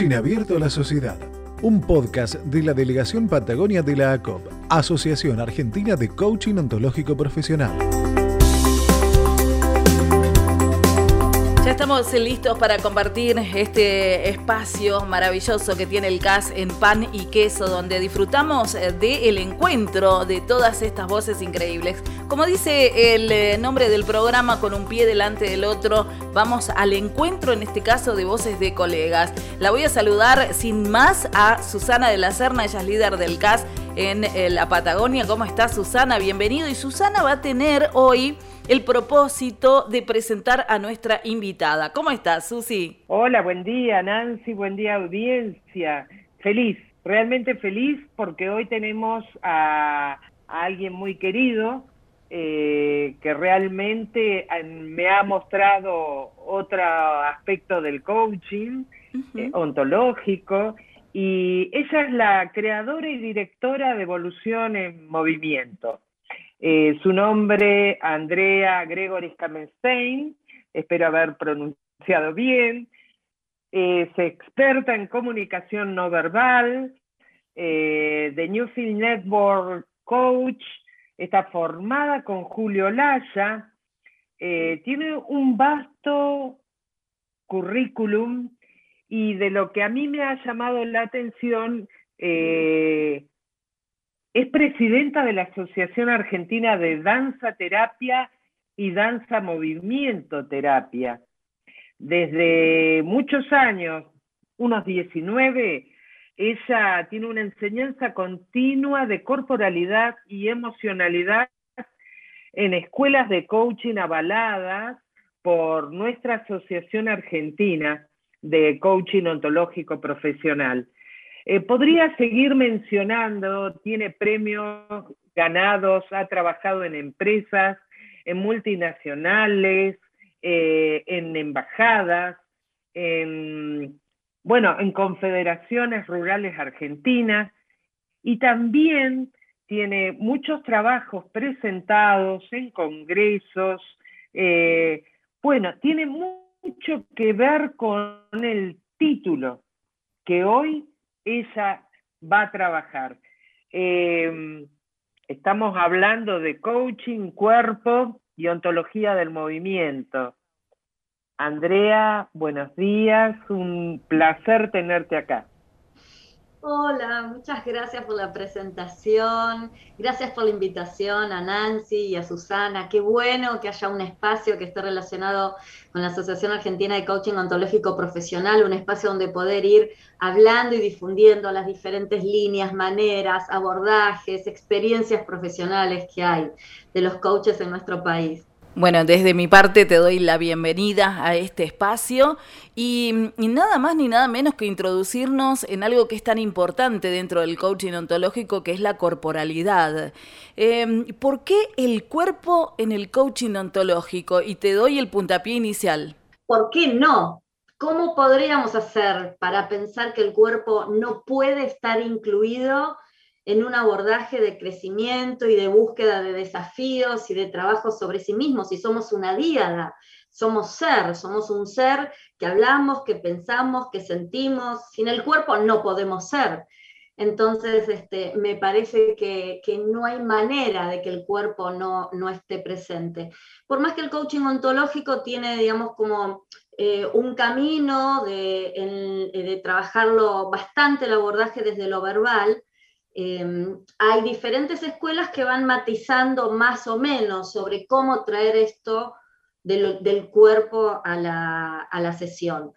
Coaching Abierto a la Sociedad, un podcast de la Delegación Patagonia de la ACOP, Asociación Argentina de Coaching Ontológico Profesional. Ya estamos listos para compartir este espacio maravilloso que tiene el CAS en Pan y Queso, donde disfrutamos del encuentro de todas estas voces increíbles. Como dice el eh, nombre del programa, con un pie delante del otro, vamos al encuentro, en este caso, de voces de colegas. La voy a saludar sin más a Susana de la Serna, ella es líder del CAS en eh, la Patagonia. ¿Cómo está Susana? Bienvenido. Y Susana va a tener hoy el propósito de presentar a nuestra invitada. ¿Cómo estás, Susi? Hola, buen día, Nancy, buen día, audiencia. Feliz, realmente feliz porque hoy tenemos a, alguien muy querido eh, que realmente eh, me ha mostrado otro aspecto del coaching eh, ontológico y ella es la creadora y directora de Evolución en Movimiento. Eh, su nombre, Andrea Gregory Kamenstein, espero haber pronunciado bien. Es experta en comunicación no verbal, eh, de Newfield Network Coach, está formada con Julio Laya, eh, tiene un vasto currículum y de lo que a mí me ha llamado la atención, es presidenta de la Asociación Argentina de Danza Terapia y Danza Movimiento Terapia. Desde muchos años, unos 19, ella tiene una enseñanza continua de corporalidad y emocionalidad en escuelas de coaching avaladas por nuestra Asociación Argentina de Coaching Ontológico Profesional. Eh, podría seguir mencionando, tiene premios ganados, ha trabajado en empresas, en multinacionales, eh, en embajadas, en, bueno, en confederaciones rurales argentinas y también tiene muchos trabajos presentados en congresos. Eh, bueno, tiene mucho que ver con el título que hoy ella va a trabajar. Em, estamos hablando de coaching, cuerpo y ontología del movimiento. Andrea, buenos días, un placer tenerte acá. Hola, muchas gracias por la presentación, gracias por la invitación a Nancy y a Susana. Qué bueno que haya un espacio que esté relacionado con la Asociación Argentina de Coaching Ontológico Profesional, un espacio donde poder ir hablando y difundiendo las diferentes líneas, maneras, abordajes, experiencias profesionales que hay de los coaches en nuestro país. Bueno, desde mi parte te doy la bienvenida a este espacio y, nada más ni nada menos que introducirnos en algo que es tan importante dentro del coaching ontológico, que es la corporalidad. Em, ¿Por qué el cuerpo en el coaching ontológico? Y te doy el puntapié inicial. ¿Por qué no? ¿Cómo podríamos hacer para pensar que el cuerpo no puede estar incluido? En un abordaje de crecimiento y de búsqueda de desafíos y de trabajo sobre sí mismos. Si somos una díada, somos ser, somos un ser que hablamos, que pensamos, que sentimos. Sin el cuerpo no podemos ser. Entonces, este, me parece que, no hay manera de que el cuerpo no, no, esté presente. Por más que el coaching ontológico tiene, digamos, como eh, un camino de, de trabajarlo bastante el abordaje desde lo verbal, Em, hay diferentes escuelas que van matizando más o menos sobre cómo traer esto del, cuerpo a la, sesión.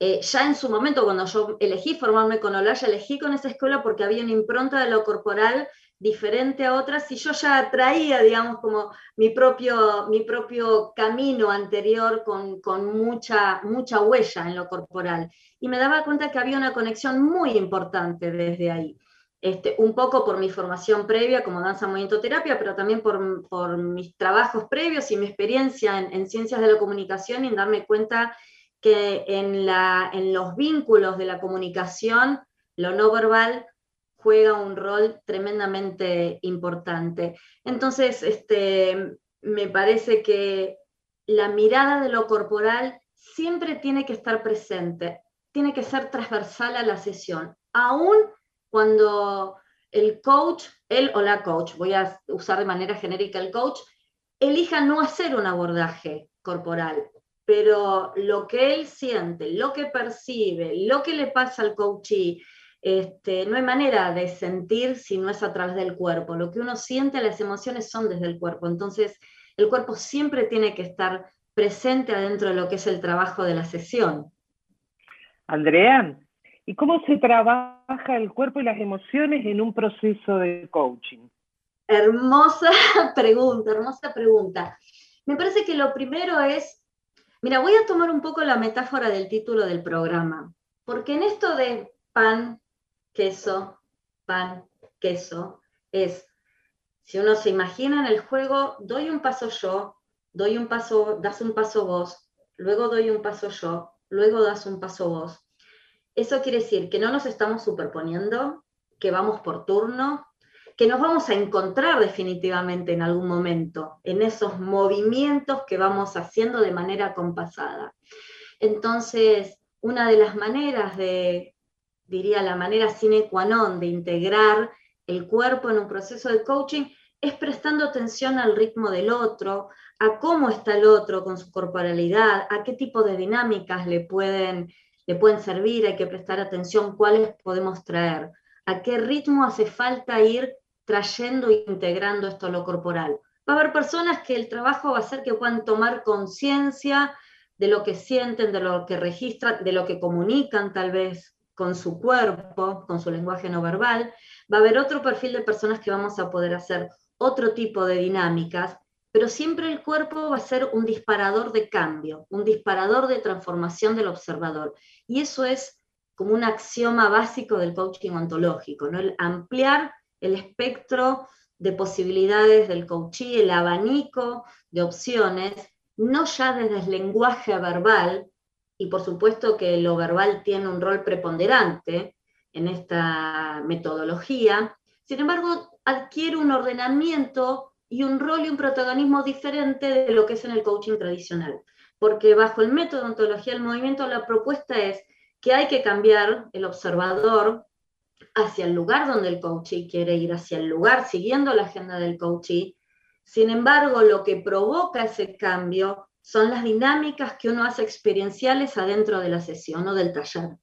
Eh, ya en su momento, cuando yo elegí formarme con Olaya, elegí con esa escuela porque había una impronta de lo corporal diferente a otras y yo ya traía, digamos, como mi propio, mi propio camino anterior con, con mucha, mucha huella en lo corporal. Y me daba cuenta que había una conexión muy importante desde ahí. Este, un poco por mi formación previa como danza movimiento terapia, pero también por, mis trabajos previos y mi experiencia en, ciencias de la comunicación y en darme cuenta que en, los vínculos de la comunicación lo no verbal juega un rol tremendamente importante. Entonces, este, me parece que la mirada de lo corporal siempre tiene que estar presente tiene que ser transversal a la sesión, aún cuando el coach, él o la coach, voy a usar de manera genérica el coach, elija no hacer un abordaje corporal, pero lo que él siente, lo que percibe, lo que le pasa al coachee, este, no hay manera de sentir si no es a través del cuerpo. Lo que uno siente, las emociones son desde el cuerpo. Entonces, el cuerpo siempre tiene que estar presente adentro de lo que es el trabajo de la sesión. Andrea, ¿y cómo se trabaja el cuerpo y las emociones en un proceso de coaching? Hermosa pregunta, hermosa pregunta. Me parece que lo primero es, mira, voy a tomar un poco la metáfora del título del programa, porque en esto de pan, queso, pan, queso, es, si uno se imagina en el juego, doy un paso yo, doy un paso, das un paso vos, luego doy un paso yo, luego das un paso vos. Eso quiere decir que no nos estamos superponiendo, que vamos por turno, que nos vamos a encontrar definitivamente en algún momento, en esos movimientos que vamos haciendo de manera compasada. Entonces, una de las maneras de diría, la manera sine qua non de integrar el cuerpo en un proceso de coaching es prestando atención al ritmo del otro, a cómo está el otro con su corporalidad, a qué tipo de dinámicas le pueden, le pueden servir, hay que prestar atención cuáles podemos traer, a qué ritmo hace falta ir trayendo e integrando esto a lo corporal. Va a haber personas que el trabajo va a ser que puedan tomar conciencia de lo que sienten, de lo que registran, de lo que comunican tal vez con su cuerpo, con su lenguaje no verbal. Va a haber otro perfil de personas que vamos a poder hacer otro tipo de dinámicas, pero siempre el cuerpo va a ser un disparador de cambio, un disparador de transformación del observador. Y eso es como un axioma básico del coaching ontológico, ¿no? el ampliar el espectro de posibilidades del coaching, el abanico de opciones, no ya desde el lenguaje verbal, y por supuesto que lo verbal tiene un rol preponderante en esta metodología, sin embargo, adquiere un ordenamiento y un rol y un protagonismo diferente de lo que es en el coaching tradicional. Porque bajo el método de ontología del movimiento, la propuesta es que hay que cambiar el observador hacia el lugar donde el coachee quiere ir, hacia el lugar, siguiendo la agenda del coachee. Sin embargo, lo que provoca ese cambio son las dinámicas que uno hace experienciales adentro de la sesión o del taller.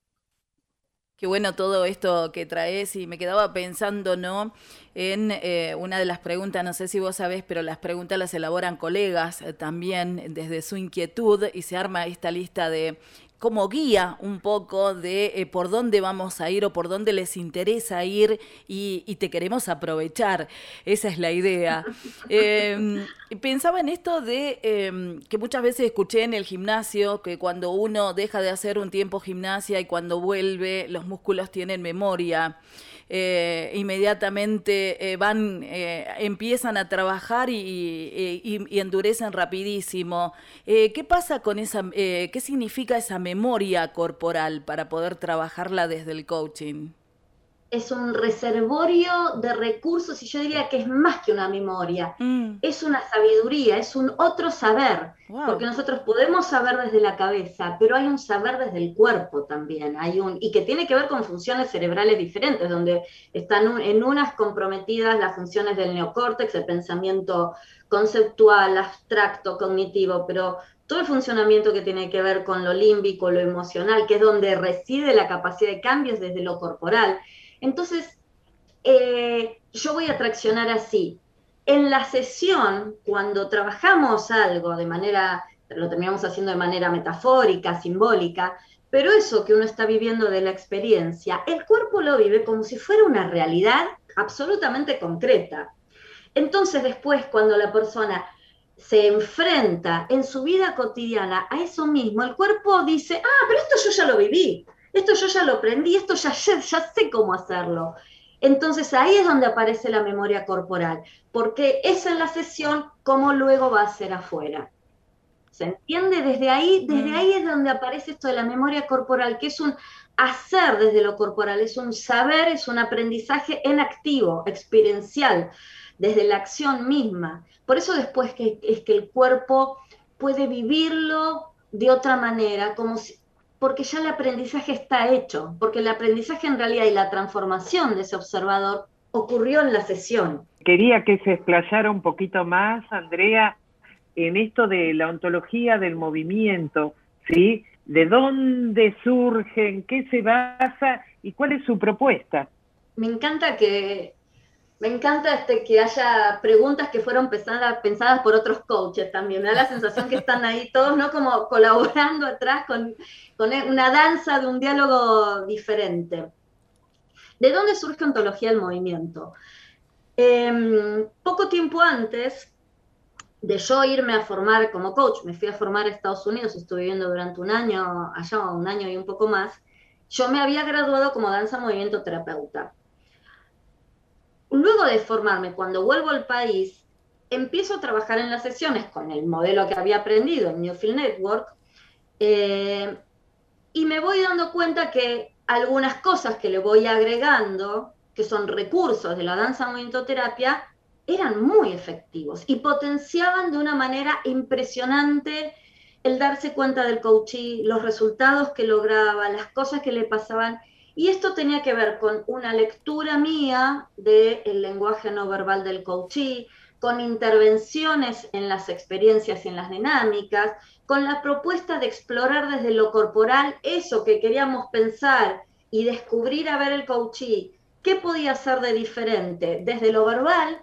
Qué bueno todo esto que traes y me quedaba pensando, ¿no? En eh, una de las preguntas, no sé si vos sabés, pero las preguntas las elaboran colegas eh, también desde su inquietud y se arma esta lista de como guía un poco de eh, por dónde vamos a ir o por dónde les interesa ir y, te queremos aprovechar. Esa es la idea. Em, pensaba en esto de em, que muchas veces escuché en el gimnasio que cuando uno deja de hacer un tiempo gimnasia y cuando vuelve los músculos tienen memoria. Eh, inmediatamente eh, van, eh, empiezan a trabajar y, endurecen rapidísimo. ¿Qué pasa con esa, qué significa esa memoria corporal para poder trabajarla desde el coaching? Es un reservorio de recursos y yo diría que es más que una memoria, mm. es una sabiduría, es un otro saber, porque nosotros podemos saber desde la cabeza, pero hay un saber desde el cuerpo también, hay un y que tiene que ver con funciones cerebrales diferentes, donde están en unas comprometidas las funciones del neocórtex, el pensamiento conceptual, abstracto, cognitivo, pero todo el funcionamiento que tiene que ver con lo límbico, lo emocional, que es donde reside la capacidad de cambios desde lo corporal, entonces, eh, yo voy a traccionar así. En la sesión, cuando trabajamos algo de manera, lo terminamos haciendo de manera metafórica, simbólica, pero eso que uno está viviendo de la experiencia, el cuerpo lo vive como si fuera una realidad absolutamente concreta. Entonces después, cuando la persona se enfrenta en su vida cotidiana a eso mismo, el cuerpo dice, ah, pero esto yo ya lo viví, esto yo ya lo aprendí, esto ya, ya, sé cómo hacerlo. Entonces ahí es donde aparece la memoria corporal, porque es en la sesión como luego va a ser afuera. ¿Se entiende? Desde ahí, desde mm. ahí es donde aparece esto de la memoria corporal, que es un hacer desde lo corporal, es un saber, es un aprendizaje en activo, experiencial, desde la acción misma. Por eso después que, es que el cuerpo puede vivirlo de otra manera, como si, porque ya el aprendizaje está hecho, porque el aprendizaje en realidad y la transformación de ese observador ocurrió en la sesión. Quería que se explayara un poquito más, Andrea, en esto de la ontología del movimiento, ¿sí? ¿De dónde surge, en qué se basa y cuál es su propuesta? Me encanta que me encanta este, que haya preguntas que fueron pensadas, pensadas por otros coaches también. Me da la sensación que están ahí todos, ¿no? Como colaborando atrás con, con una danza de un diálogo diferente. ¿De dónde surge ontología del movimiento? Em, poco tiempo antes de yo irme a formar como coach, me fui a formar a Estados Unidos, estuve viviendo durante un año, allá un año y un poco más, yo me había graduado como danza movimiento terapeuta. Luego de formarme, cuando vuelvo al país, empiezo a trabajar en las sesiones con el modelo que había aprendido en Newfield Network eh, y me voy dando cuenta que algunas cosas que le voy agregando, que son recursos de la danza movimiento terapia, eran muy efectivos y potenciaban de una manera impresionante el darse cuenta del coaching, los resultados que lograba, las cosas que le pasaban. Y esto tenía que ver con una lectura mía del lenguaje no verbal del coaching, con intervenciones en las experiencias y en las dinámicas, con la propuesta de explorar desde lo corporal eso que queríamos pensar y descubrir a ver el coaching, qué podía ser de diferente desde lo verbal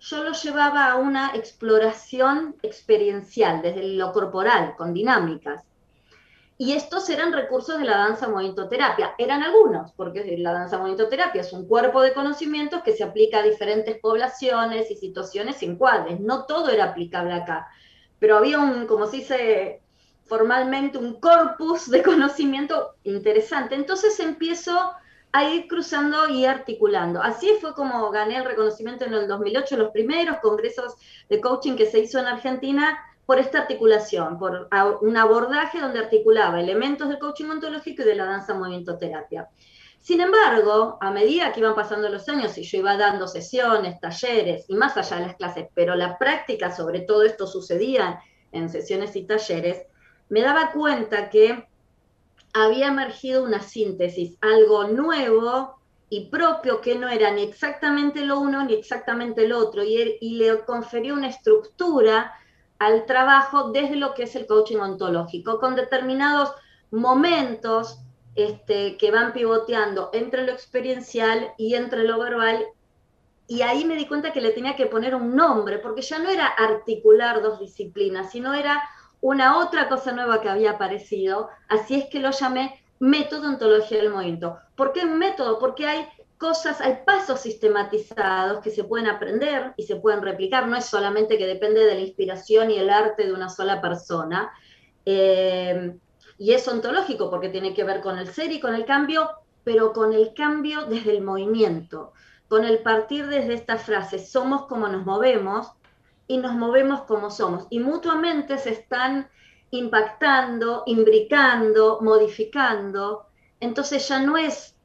yo lo llevaba a una exploración experiencial, desde lo corporal, con dinámicas. Y estos eran recursos de la danza movimiento-terapia. Eran algunos, porque la danza movimiento-terapia es un cuerpo de conocimientos que se aplica a diferentes poblaciones y situaciones en cuadres. No todo era aplicable acá, pero había un, como se dice formalmente, un corpus de conocimiento interesante. Entonces empiezo a ir cruzando y articulando. Así fue como gané el reconocimiento en el 2008, los primeros congresos de coaching que se hizo en Argentina por esta articulación, por un abordaje donde articulaba elementos del coaching ontológico y de la danza movimiento terapia. Sin embargo, a medida que iban pasando los años y yo iba dando sesiones, talleres y más allá de las clases, pero la práctica sobre todo esto sucedía en sesiones y talleres, me daba cuenta que había emergido una síntesis, algo nuevo y propio que no era ni exactamente lo uno ni exactamente lo otro, y, le conferió una estructura al trabajo desde lo que es el coaching ontológico, con determinados momentos este, que van pivoteando entre lo experiencial y entre lo verbal. Y ahí me di cuenta que le tenía que poner un nombre, porque ya no era articular dos disciplinas, sino era una otra cosa nueva que había aparecido, así es que lo llamé método ontología del movimiento. ¿Por qué un método? Porque hay cosas, hay pasos sistematizados que se pueden aprender y se pueden replicar, no es solamente que depende de la inspiración y el arte de una sola persona. Eh, y es ontológico porque tiene que ver con el ser y con el cambio, pero con el cambio desde el movimiento, con el partir desde esta frase, somos como nos movemos, y nos movemos como somos. Y mutuamente se están impactando, imbricando, modificando. Entonces ya no es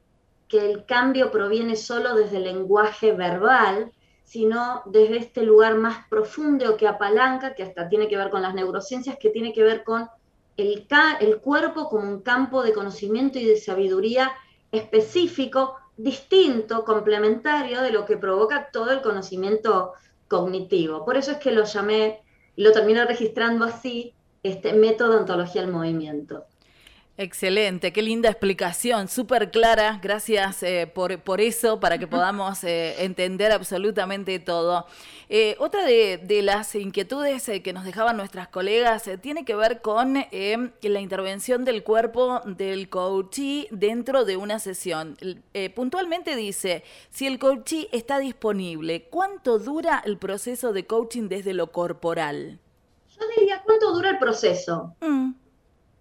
que el cambio proviene solo desde el lenguaje verbal, sino desde este lugar más profundo que apalanca, que hasta tiene que ver con las neurociencias, que tiene que ver con el, el cuerpo como un campo de conocimiento y de sabiduría específico, distinto, complementario de lo que provoca todo el conocimiento cognitivo. Por eso es que lo llamé, lo terminé registrando así, este método ontología del movimiento. Excelente, qué linda explicación, súper clara. Gracias eh, por, por, eso, para que podamos eh, entender absolutamente todo. Eh, otra de, las inquietudes que nos dejaban nuestras colegas tiene que ver con la intervención del cuerpo del coachee dentro de una sesión. puntualmente dice, si el coachee está disponible, ¿cuánto dura el proceso de coaching desde lo corporal? Yo diría, ¿cuánto dura el proceso? Mm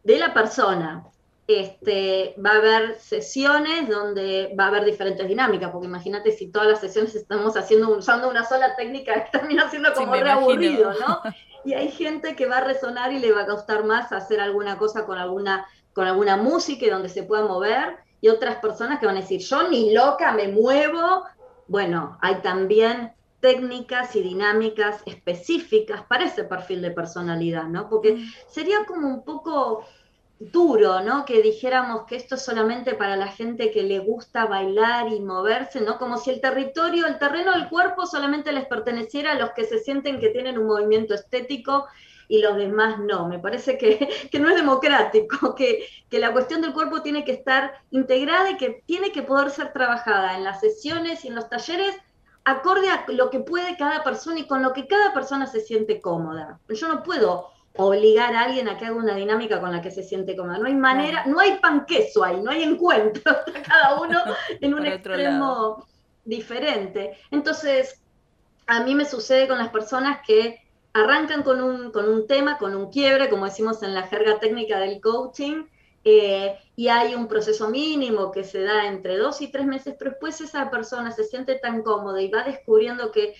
de la persona. Este, va a haber sesiones donde va a haber diferentes dinámicas, porque imagínate si todas las sesiones estamos haciendo usando una sola técnica, termina siendo como re aburrido, ¿no? Y hay gente que va a resonar y le va a costar más hacer alguna cosa con alguna, con alguna música y donde se pueda mover, y otras personas que van a decir, yo ni loca me muevo. Bueno, hay también técnicas y dinámicas específicas para ese perfil de personalidad, ¿no? Porque mm. sería como un poco duro, ¿no? Que dijéramos que esto es solamente para la gente que le gusta bailar y moverse, ¿no? Como si el territorio, el terreno del cuerpo solamente les perteneciera a los que se sienten que tienen un movimiento estético y los demás no. Me parece que, no es democrático, que, que, la cuestión del cuerpo tiene que estar integrada y que tiene que poder ser trabajada en las sesiones y en los talleres acorde a lo que puede cada persona y con lo que cada persona se siente cómoda. Yo no puedo obligar a alguien a que haga una dinámica con la que se siente cómoda. No hay manera, no hay pan queso ahí, no hay encuentro, cada uno en un extremo diferente. Entonces, a mí me sucede con las personas que arrancan con un, con un tema, con un quiebre, como decimos en la jerga técnica del coaching, eh, y hay un proceso mínimo que se da entre dos y tres meses, pero después esa persona se siente tan cómoda y va descubriendo que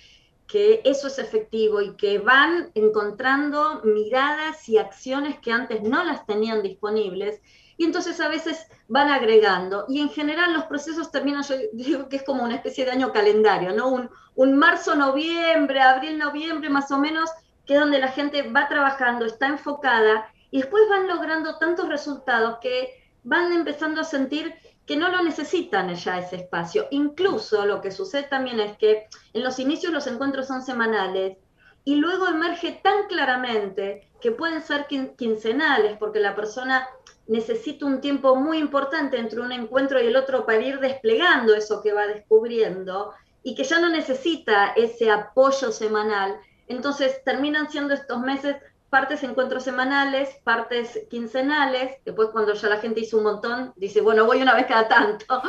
que eso es efectivo y que van encontrando miradas y acciones que antes no las tenían disponibles y entonces a veces van agregando y en general los procesos terminan, yo digo que es como una especie de año calendario, ¿no? Un, un marzo, noviembre, abril, noviembre más o menos, que es donde la gente va trabajando, está enfocada y después van logrando tantos resultados que van empezando a sentir que no lo necesitan ya ese espacio. Incluso lo que sucede también es que en los inicios los encuentros son semanales y luego emerge tan claramente que pueden ser quincenales porque la persona necesita un tiempo muy importante entre un encuentro y el otro para ir desplegando eso que va descubriendo y que ya no necesita ese apoyo semanal. Entonces terminan siendo estos meses partes encuentros semanales, partes quincenales, después cuando ya la gente hizo un montón, dice, bueno, voy una vez cada tanto,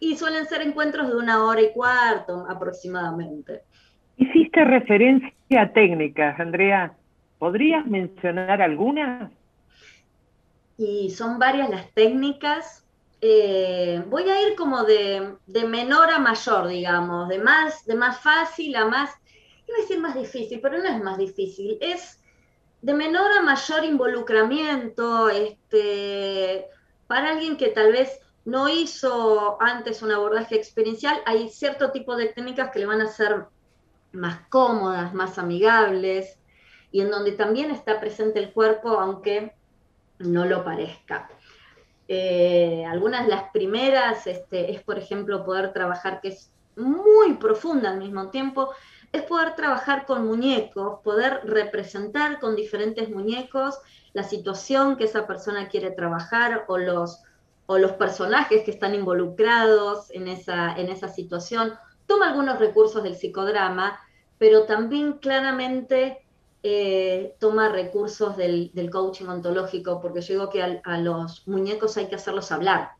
y suelen ser encuentros de una hora y cuarto aproximadamente. Hiciste referencia a técnicas, Andrea, ¿podrías mencionar algunas? Y son varias las técnicas. Eh, voy a ir como de, de, menor a mayor, digamos, de más, de más fácil a más, iba a decir más difícil, pero no es más difícil, es de menor a mayor involucramiento, este, para alguien que tal vez no hizo antes un abordaje experiencial, hay cierto tipo de técnicas que le van a ser más cómodas, más amigables, y en donde también está presente el cuerpo, aunque no lo parezca. Eh, algunas de las primeras este, es, por ejemplo, poder trabajar, que es muy profunda al mismo tiempo, es poder trabajar con muñecos, poder representar con diferentes muñecos la situación que esa persona quiere trabajar o los, o los personajes que están involucrados en esa, en esa situación. Toma algunos recursos del psicodrama, pero también claramente eh, toma recursos del, coaching ontológico, porque yo digo que a los muñecos hay que hacerlos hablar.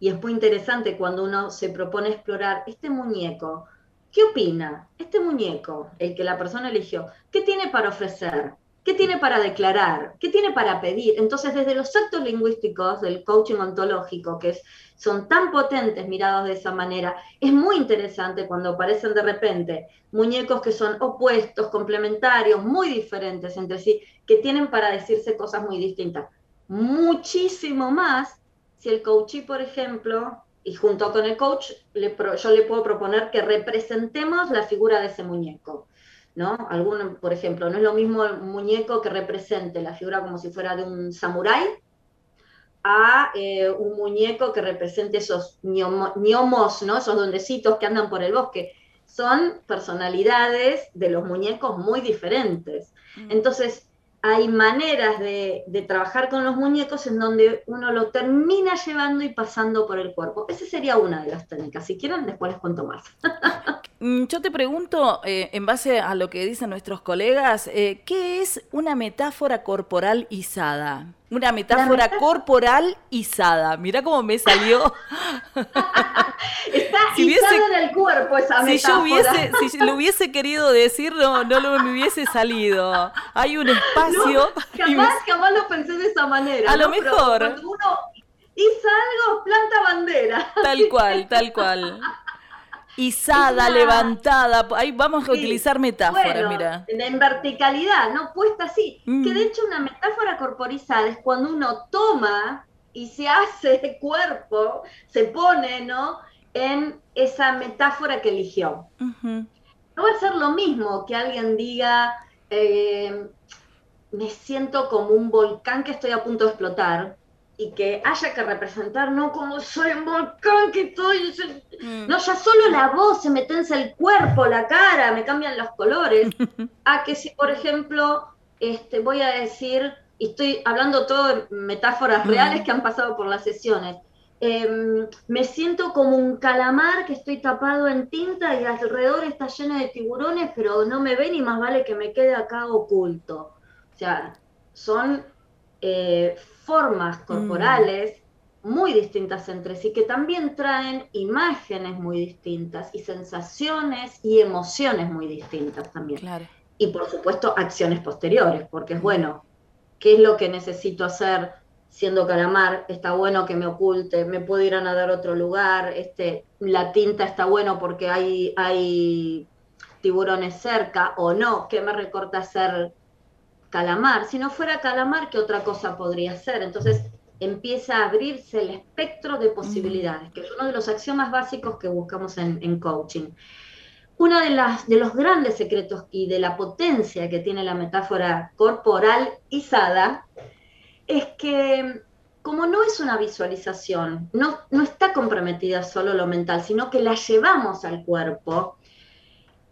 Y es muy interesante cuando uno se propone explorar este muñeco, ¿Qué opina este muñeco, el que la persona eligió? ¿Qué tiene para ofrecer? ¿Qué tiene para declarar? ¿Qué tiene para pedir? Entonces, desde los actos lingüísticos del coaching ontológico, que son tan potentes mirados de esa manera, es muy interesante cuando aparecen de repente muñecos que son opuestos, complementarios, muy diferentes entre sí, que tienen para decirse cosas muy distintas. Muchísimo más si el coachee, por ejemplo, y junto con el coach yo le puedo proponer que representemos la figura de ese muñeco. ¿no? Alguno, por ejemplo, no es lo mismo el muñeco que represente la figura como si fuera de un samurái a eh, un muñeco que represente esos gnomos, ¿no? esos duendecitos que andan por el bosque. Son personalidades de los muñecos muy diferentes. Mm. Entonces, hay maneras de, trabajar con los muñecos en donde uno lo termina llevando y pasando por el cuerpo. Esa sería una de las técnicas. Si quieren, después les cuento más. Mm, yo te pregunto, eh, en base a lo que dicen nuestros colegas, eh, ¿qué es una metáfora corporal izada? Una metáfora corporal izada. Mira cómo me salió. Está si izada en el cuerpo esa si Yo hubiese, si lo hubiese querido decir, no, no lo me hubiese salido. Hay un espacio. jamás, jamás lo pensé de esa manera. A lo mejor. cuando uno hizo algo, planta bandera. Tal cual, tal cual. Izada, levantada, ahí vamos a utilizar metáforas, mira. En verticalidad, ¿no? Puesta así. Que mm. de hecho una metáfora corporizada es cuando uno toma y se hace cuerpo, se pone, ¿no? En esa metáfora que eligió. No va a ser lo mismo que alguien diga, eh, me siento como un volcán que estoy a punto de explotar, y que haya que representar, no como soy un volcán que estoy, mm. no, ya solo la voz se me tensa el cuerpo, la cara, me cambian los colores, a que si, por ejemplo, este, voy a decir, y estoy hablando todo de metáforas mm. reales que han pasado por las sesiones, em, me siento como un calamar que estoy tapado en tinta y alrededor está lleno de tiburones, pero no me ven y más vale que me quede acá oculto. O sea, son eh, formas mm. corporales muy distintas entre sí, que también traen imágenes muy distintas y sensaciones y emociones muy distintas también. Y por supuesto acciones posteriores, porque es mm. bueno, ¿qué es lo que necesito hacer siendo calamar? Está bueno que me oculte, me puedo ir a nadar a otro lugar, este, la tinta está bueno porque hay, hay tiburones cerca o no, ¿qué me recorta ser calamar. Si no fuera calamar, ¿qué otra cosa podría ser? Entonces empieza a abrirse el espectro de posibilidades, que es uno de los axiomas básicos que buscamos en, coaching. Uno de, las, de los grandes secretos y de la potencia que tiene la metáfora corporal izada es que como no es una visualización, no, no está comprometida solo lo mental, sino que la llevamos al cuerpo,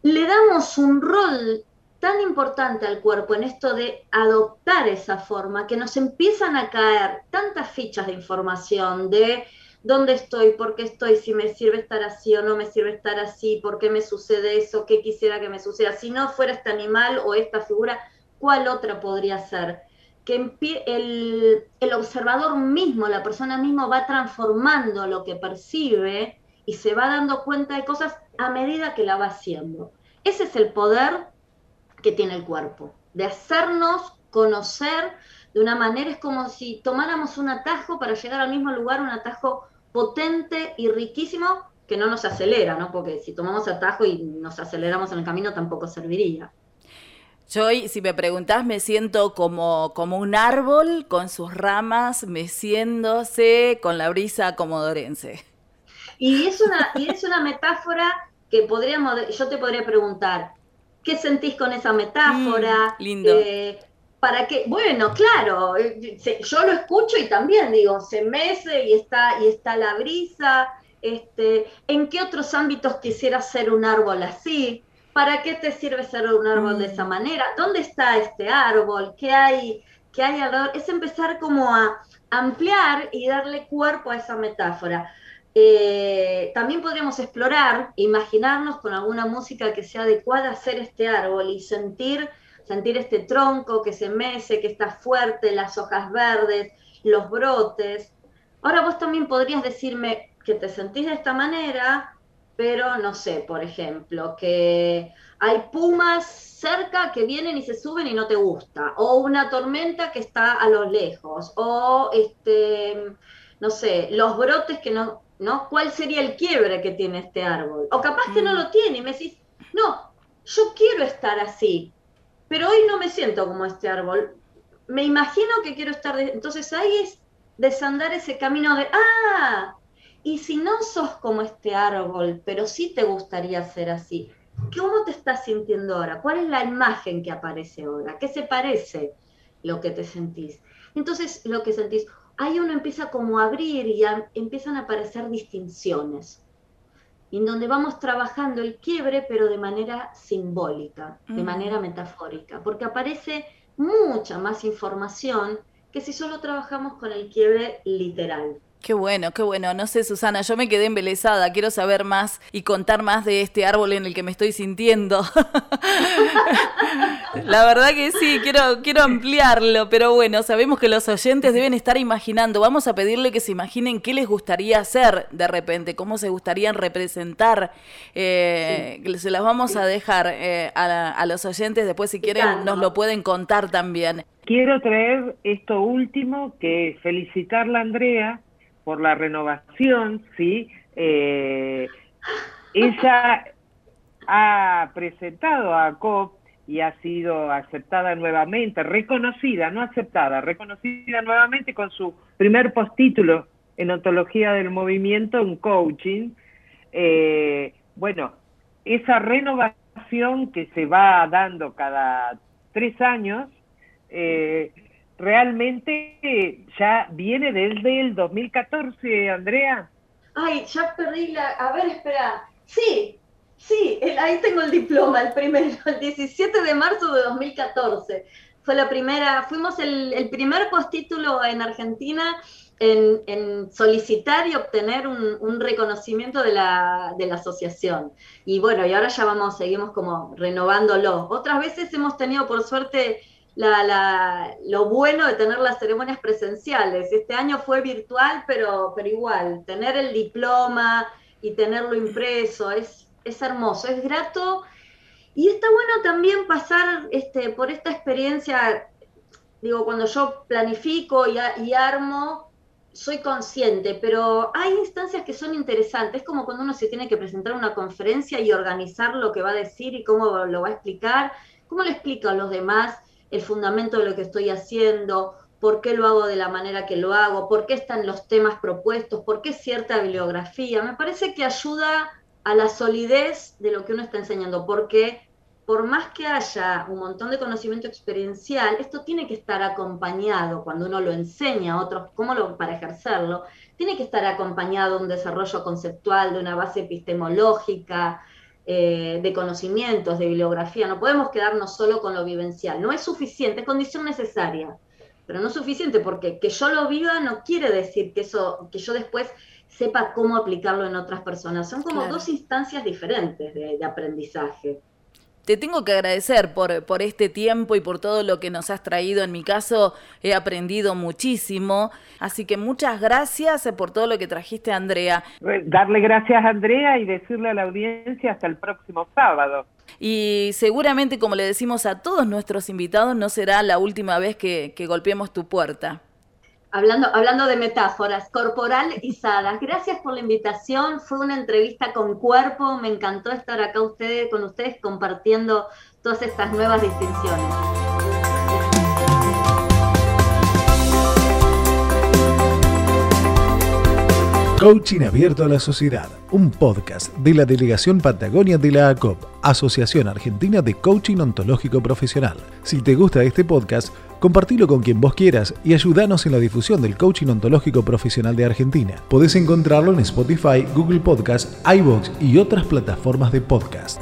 le damos un rol tan importante al cuerpo en esto de adoptar esa forma que nos empiezan a caer tantas fichas de información de dónde estoy, por qué estoy, si me sirve estar así o no me sirve estar así, por qué me sucede eso, qué quisiera que me suceda. Si no fuera este animal o esta figura, ¿cuál otra podría ser? Que el, el observador mismo, la persona misma va transformando lo que percibe y se va dando cuenta de cosas a medida que la va haciendo. Ese es el poder que tiene el cuerpo, de hacernos conocer de una manera, es como si tomáramos un atajo para llegar al mismo lugar, un atajo potente y riquísimo que no nos acelera, ¿no? Porque si tomamos atajo y nos aceleramos en el camino tampoco serviría. Yo, si me preguntás, me siento como, como un árbol con sus ramas meciéndose con la brisa comodorense. Y es una, y es una metáfora que podríamos, yo te podría preguntar, ¿Qué sentís con esa metáfora? Mm, lindo. Eh, para qué, bueno, claro, eh, yo lo escucho y también digo, se mece y está, y está la brisa. Este, ¿En qué otros ámbitos quisieras ser un árbol así? ¿Para qué te sirve ser un árbol de esa mm. manera? ¿Dónde está este árbol? ¿Qué hay, qué hay alrededor? Es empezar como a ampliar y darle cuerpo a esa metáfora. Eh, también podríamos explorar, imaginarnos con alguna música que sea adecuada a hacer este árbol y sentir, sentir este tronco que se mece, que está fuerte, las hojas verdes, los brotes. Ahora vos también podrías decirme que te sentís de esta manera, pero no sé, por ejemplo, que hay pumas cerca que vienen y se suben y no te gusta, o una tormenta que está a lo lejos, o este, no sé, los brotes que no, ¿no? ¿Cuál sería el quiebre que tiene este árbol? O capaz que no mm. lo tiene y me decís, no, yo quiero estar así, pero hoy no me siento como este árbol. Me imagino que quiero estar... Entonces ahí es desandar ese camino de, ah, y si no sos como este árbol, pero sí te gustaría ser así, ¿cómo te estás sintiendo ahora? ¿Cuál es la imagen que aparece ahora? ¿Qué se parece lo que te sentís? Entonces, lo que sentís, ahí uno empieza como a abrir y empiezan a aparecer distinciones, en donde vamos trabajando el quiebre, pero de manera simbólica, de manera metafórica, porque aparece mucha más información que si solo trabajamos con el quiebre literal. Qué bueno, qué bueno. No sé, Susana, yo me quedé embelesada. Quiero saber más y contar más de este árbol en el que me estoy sintiendo. La verdad que sí, quiero, quiero ampliarlo, pero bueno, sabemos que los oyentes deben estar imaginando. Vamos a pedirle que se imaginen qué les gustaría hacer de repente, cómo se gustarían representar. Eh, se las vamos a dejar eh, a, a, los oyentes, después si quieren nos lo pueden contar también. Quiero traer esto último, que felicitarla a Andrea por la renovación, ¿sí? Eh, ella ha presentado a COP y ha sido aceptada nuevamente, reconocida, no aceptada, reconocida nuevamente con su primer postítulo en ontología del movimiento en coaching. Eh, bueno, esa renovación que se va dando cada tres años, eh, realmente ya viene desde el 2014, Andrea. Ay, ya perdí la... A ver, espera. Sí, sí, ahí tengo el diploma, el primero, el 17 de marzo de 2014. Fue la primera, fuimos el, primer postítulo en Argentina en, solicitar y obtener un, reconocimiento de la, de la, asociación. Y bueno, y ahora ya vamos, seguimos como renovándolo. Otras veces hemos tenido, por suerte, la, la, lo bueno de tener las ceremonias presenciales. Este año fue virtual, pero, pero igual, tener el diploma y tenerlo impreso es, es hermoso, es grato. Y está bueno también pasar este, por esta experiencia, digo, cuando yo planifico y, y armo, soy consciente, pero hay instancias que son interesantes, es como cuando uno se tiene que presentar una conferencia y organizar lo que va a decir y cómo lo va a explicar, cómo le explico a los demás el fundamento de lo que estoy haciendo, por qué lo hago de la manera que lo hago, por qué están los temas propuestos, por qué cierta bibliografía. Me parece que ayuda a la solidez de lo que uno está enseñando, porque por más que haya un montón de conocimiento experiencial, esto tiene que estar acompañado cuando uno lo enseña a otros, cómo lo, para ejercerlo, tiene que estar acompañado de un desarrollo conceptual, de una base epistemológica, eh, de conocimientos, de bibliografía. No podemos quedarnos solo con lo vivencial. No es suficiente, es condición necesaria, pero no es suficiente porque que yo lo viva no quiere decir que, eso, que yo después sepa cómo aplicarlo en otras personas. Son como dos instancias diferentes de aprendizaje te tengo que agradecer por, por este tiempo y por todo lo que nos has traído. En mi caso he aprendido muchísimo. Así que muchas gracias por todo lo que trajiste, Andrea. Darle gracias a Andrea y decirle a la audiencia hasta el próximo sábado. Y seguramente, como le decimos a todos nuestros invitados, no será la última vez que, que golpeemos tu puerta hablando, hablando de metáforas, corporalizadas. Gracias por la invitación, fue una entrevista con cuerpo, me encantó estar acá ustedes, con ustedes compartiendo todas estas nuevas distinciones. Coaching Abierto a la Sociedad, un podcast de la Delegación Patagonia de la ACOP, Asociación Argentina de Coaching Ontológico Profesional. Si te gusta este podcast, compartilo con quien vos quieras y ayúdanos en la difusión del coaching ontológico profesional de Argentina. Podés encontrarlo en Spotify, Google Podcast, iVoox y otras plataformas de podcast.